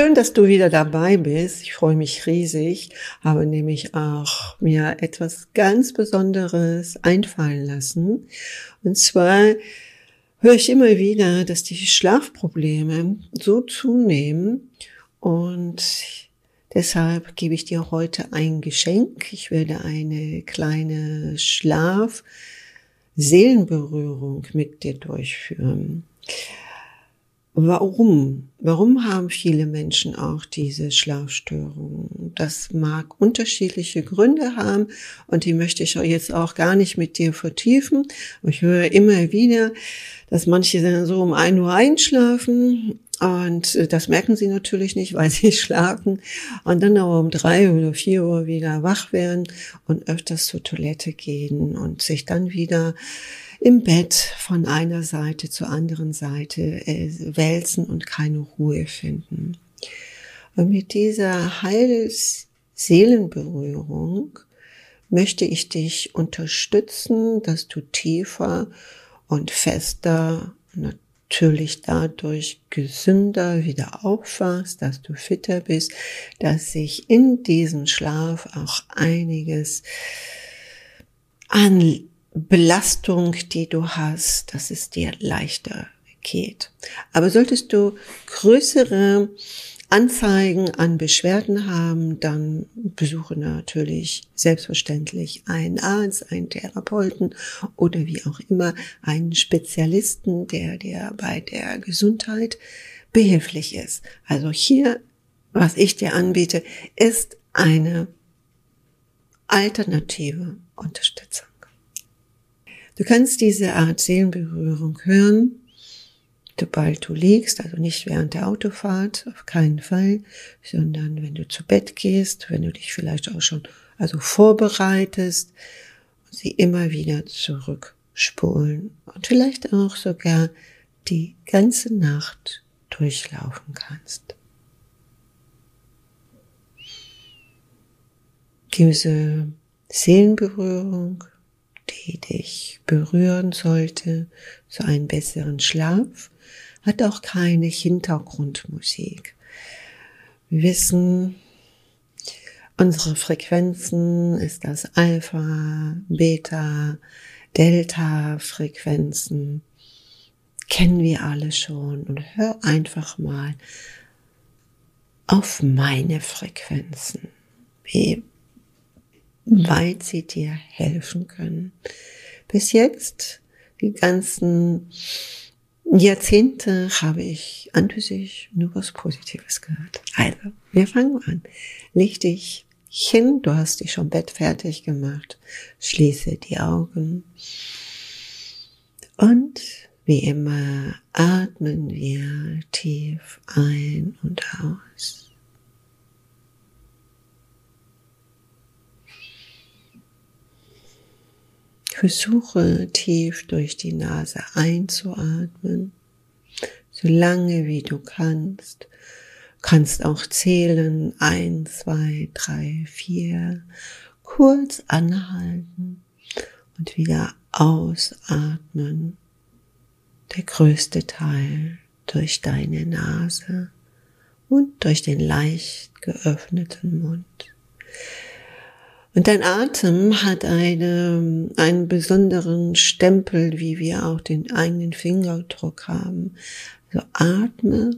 Schön, dass du wieder dabei bist. Ich freue mich riesig, habe nämlich auch mir etwas ganz Besonderes einfallen lassen. Und zwar höre ich immer wieder, dass die Schlafprobleme so zunehmen und deshalb gebe ich dir heute ein Geschenk. Ich werde eine kleine Schlaf-Seelenberührung mit dir durchführen. Warum? Warum haben viele Menschen auch diese Schlafstörungen? Das mag unterschiedliche Gründe haben und die möchte ich jetzt auch gar nicht mit dir vertiefen. Ich höre immer wieder, dass manche so um ein Uhr einschlafen und das merken sie natürlich nicht, weil sie schlafen und dann aber um drei oder vier Uhr wieder wach werden und öfters zur Toilette gehen und sich dann wieder im Bett von einer Seite zur anderen Seite äh, wälzen und keine Ruhe finden. Und mit dieser Heilseelenberührung möchte ich dich unterstützen, dass du tiefer und fester, natürlich dadurch gesünder wieder aufwachst, dass du fitter bist, dass sich in diesem Schlaf auch einiges an Belastung, die du hast, dass es dir leichter geht. Aber solltest du größere Anzeigen an Beschwerden haben, dann besuche natürlich selbstverständlich einen Arzt, einen Therapeuten oder wie auch immer einen Spezialisten, der dir bei der Gesundheit behilflich ist. Also hier, was ich dir anbiete, ist eine alternative Unterstützung. Du kannst diese Art Seelenberührung hören, sobald du liegst, also nicht während der Autofahrt, auf keinen Fall, sondern wenn du zu Bett gehst, wenn du dich vielleicht auch schon also vorbereitest, sie immer wieder zurückspulen und vielleicht auch sogar die ganze Nacht durchlaufen kannst. Diese Seelenberührung die dich berühren sollte, zu einem besseren Schlaf, hat auch keine Hintergrundmusik. Wir wissen, unsere Frequenzen ist das Alpha, Beta, Delta Frequenzen. Kennen wir alle schon und hör einfach mal auf meine Frequenzen. Wie weit sie dir helfen können. Bis jetzt, die ganzen Jahrzehnte, habe ich an für sich nur was Positives gehört. Also, wir fangen an. Leg dich hin, du hast dich schon bettfertig gemacht. Schließe die Augen. Und wie immer atmen wir tief ein und aus. Versuche tief durch die Nase einzuatmen, so lange wie du kannst. Kannst auch zählen, ein, zwei, drei, vier, kurz anhalten und wieder ausatmen. Der größte Teil durch deine Nase und durch den leicht geöffneten Mund. Und dein Atem hat eine, einen besonderen Stempel, wie wir auch den eigenen Fingerdruck haben. Also atme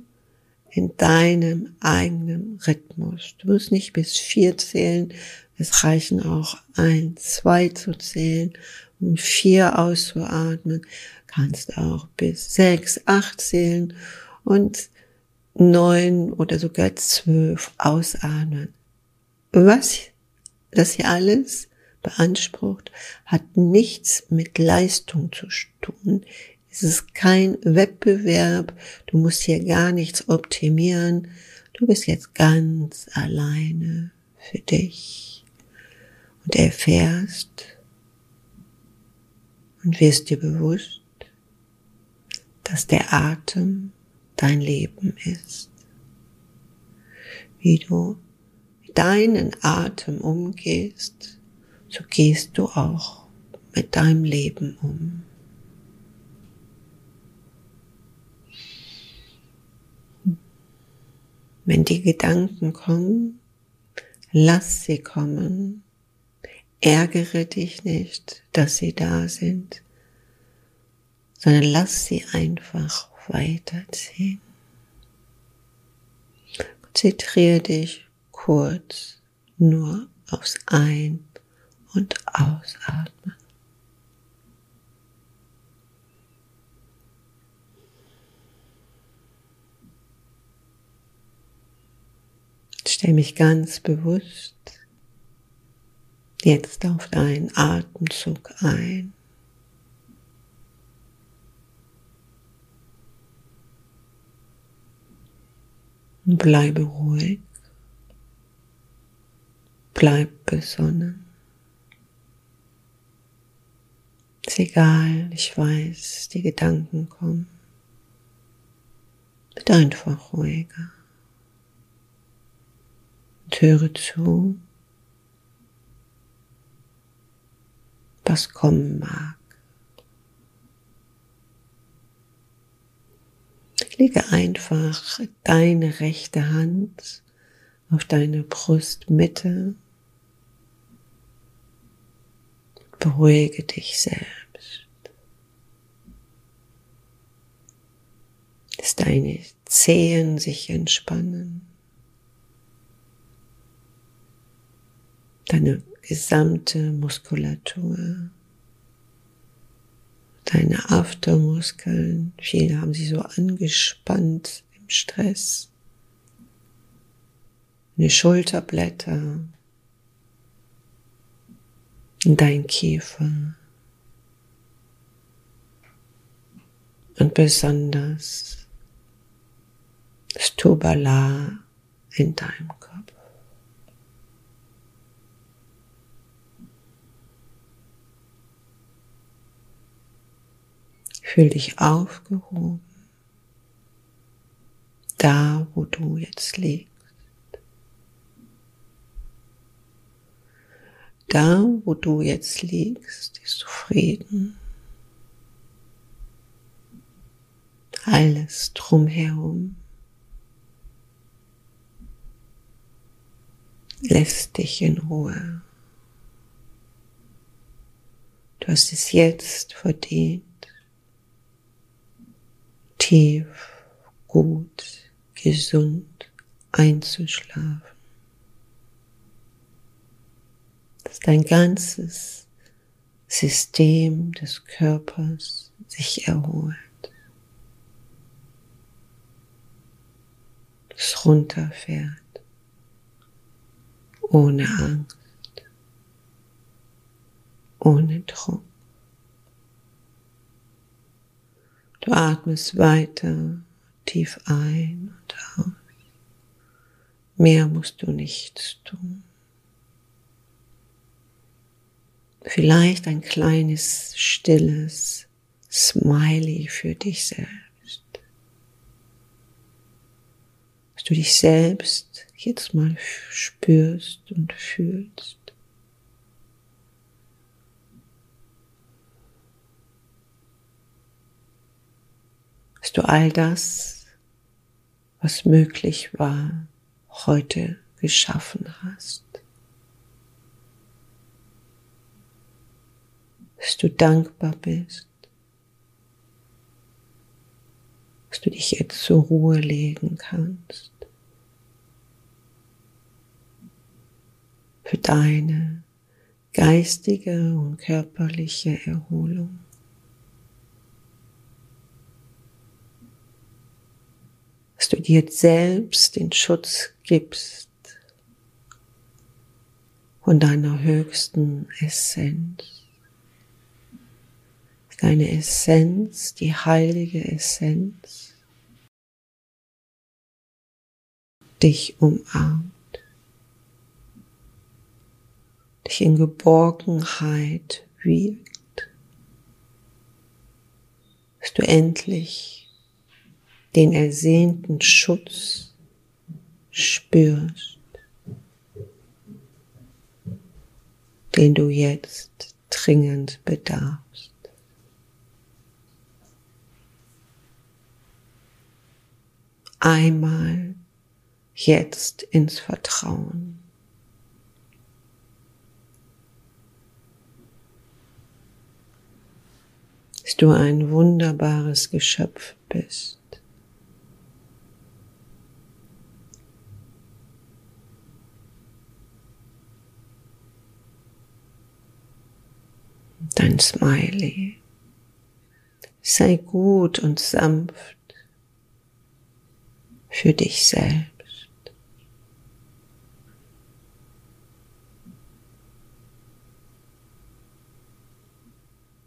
in deinem eigenen Rhythmus. Du musst nicht bis vier zählen. Es reichen auch ein, zwei zu zählen, um vier auszuatmen. Kannst auch bis sechs, acht zählen und neun oder sogar zwölf ausatmen. Was das hier alles beansprucht, hat nichts mit Leistung zu tun. Es ist kein Wettbewerb. Du musst hier gar nichts optimieren. Du bist jetzt ganz alleine für dich und erfährst und wirst dir bewusst, dass der Atem dein Leben ist. Wie du deinen Atem umgehst, so gehst du auch mit deinem Leben um. Wenn die Gedanken kommen, lass sie kommen. Ärgere dich nicht, dass sie da sind, sondern lass sie einfach weiterziehen. Konzentriere dich kurz nur aufs Ein- und Ausatmen. Stell mich ganz bewusst jetzt auf deinen Atemzug ein. Bleibe ruhig. Bleib besonnen. Ist egal, ich weiß, die Gedanken kommen. Wird einfach ruhiger. Und höre zu, was kommen mag. Lege einfach deine rechte Hand auf deine Brustmitte. Beruhige dich selbst. Lass deine Zehen sich entspannen. Deine gesamte Muskulatur deine Aftermuskeln. Viele haben sie so angespannt im Stress. Deine Schulterblätter. Dein Kiefer. Und besonders das Tubala in deinem Kopf. Fühl dich aufgehoben, da wo du jetzt liegst. Da wo du jetzt liegst, ist du Frieden. Alles drumherum lässt dich in Ruhe. Du hast es jetzt verdient tief, gut, gesund einzuschlafen. Dass dein ganzes System des Körpers sich erholt. Es runterfährt. Ohne Angst. Ohne Druck. Du atmest weiter tief ein und aus. Mehr musst du nichts tun. Vielleicht ein kleines, stilles Smiley für dich selbst. Dass du dich selbst jetzt mal spürst und fühlst. dass du all das, was möglich war, heute geschaffen hast. Dass du dankbar bist, dass du dich jetzt zur Ruhe legen kannst. Für deine geistige und körperliche Erholung. dass du dir selbst den Schutz gibst von deiner höchsten Essenz. Deine Essenz, die heilige Essenz, dich umarmt, dich in Geborgenheit wiegt, dass du endlich den ersehnten Schutz spürst, den du jetzt dringend bedarfst. Einmal jetzt ins Vertrauen. Dass du ein wunderbares Geschöpf bist. Dein Smiley. Sei gut und sanft für dich selbst.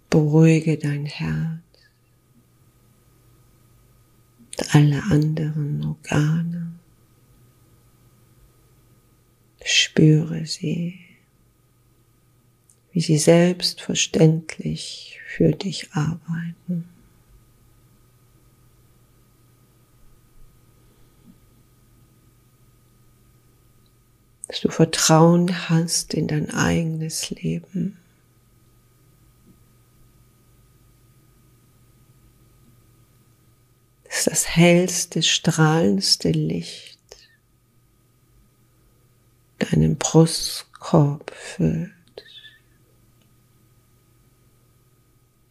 Beruhige dein Herz und alle anderen Organe. Spüre sie, wie sie selbstverständlich für dich arbeiten. Dass du Vertrauen hast in dein eigenes Leben. Dass das hellste, strahlendste Licht deinen Brustkorb füllt.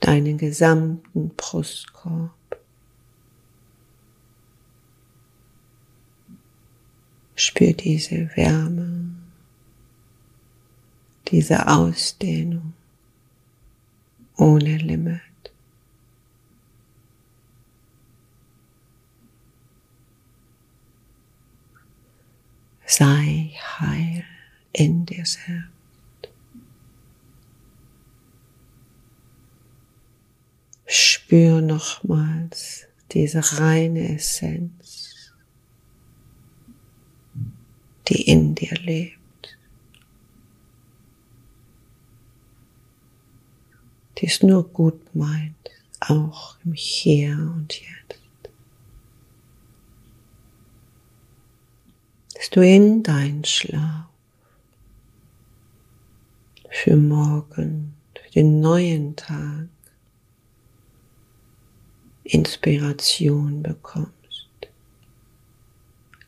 deinen gesamten Brustkorb. Spür diese Wärme, diese Ausdehnung ohne Limit. Sei heil in dir selbst. Spür nochmals diese reine Essenz, die in dir lebt. Die es nur gut meint, auch im Hier und Jetzt. Dass du in deinen Schlaf für morgen, für den neuen Tag Inspiration bekommst.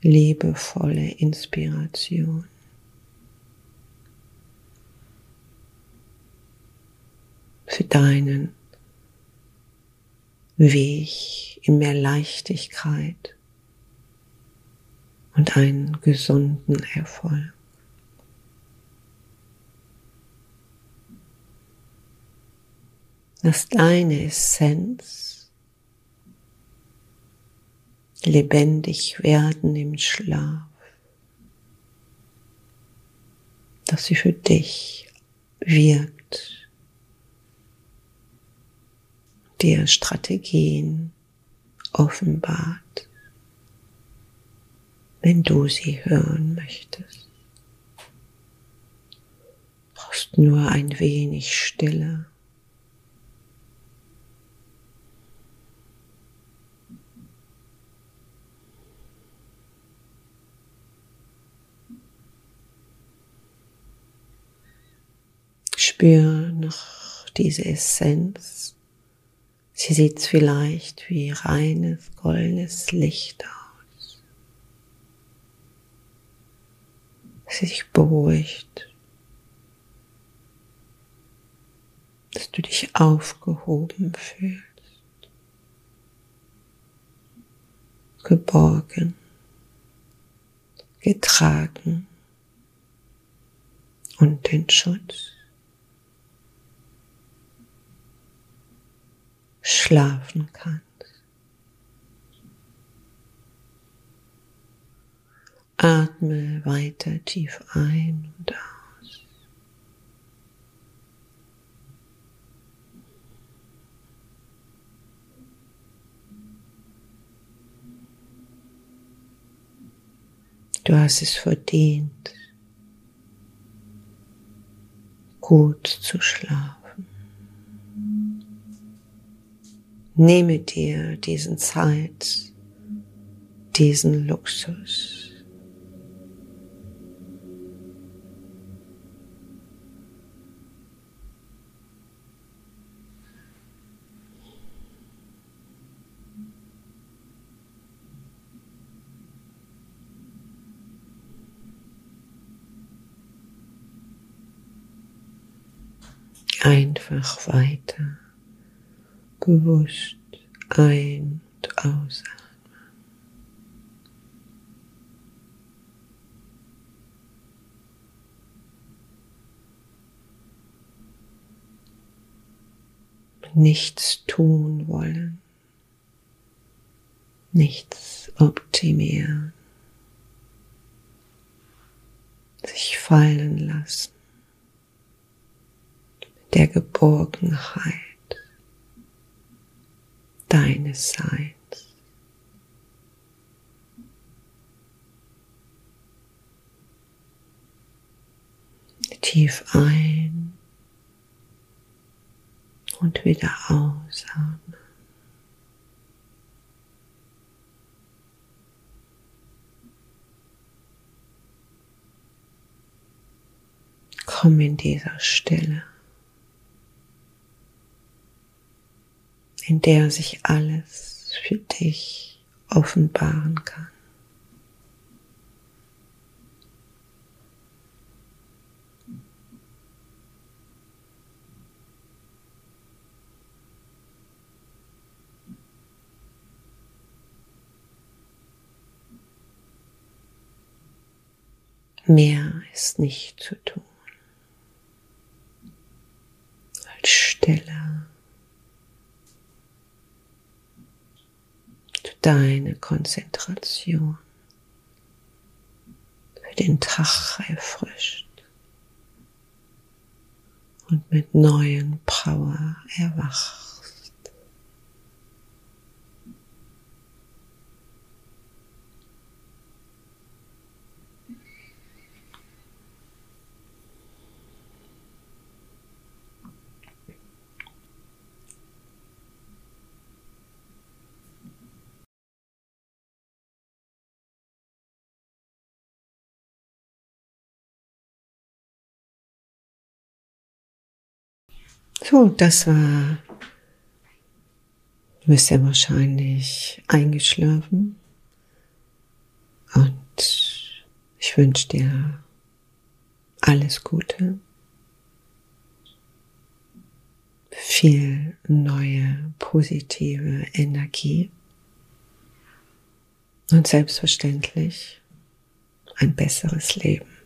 Liebevolle Inspiration. Für deinen Weg in mehr Leichtigkeit und einen gesunden Erfolg. Lass deine Essenz lebendig werden im Schlaf, dass sie für dich wirkt, dir Strategien offenbart, wenn du sie hören möchtest. Brauchst nur ein wenig Stille. Spür noch diese Essenz. Sie sieht vielleicht wie reines goldenes Licht aus. Sie sich beruhigt. Dass du dich aufgehoben fühlst. Geborgen. Getragen. Und den Schutz schlafen kannst. Atme weiter tief ein und aus. Du hast es verdient, gut zu schlafen. Nehme dir diesen Zeit, diesen Luxus. Einfach weiter bewusst ein- und ausatmen. Nichts tun wollen, nichts optimieren, sich fallen lassen. Der Geborgenheit deines Seins. Tief ein und wieder ausatmen. Komm in dieser Stille. In der sich alles für dich offenbaren kann. Mehr ist nicht zu tun als Stille deine Konzentration für den Tag erfrischt und mit neuen Power erwacht. So, das war, du bist ja wahrscheinlich eingeschlafen. Und ich wünsche dir alles Gute, viel neue positive Energie. Und selbstverständlich ein besseres Leben.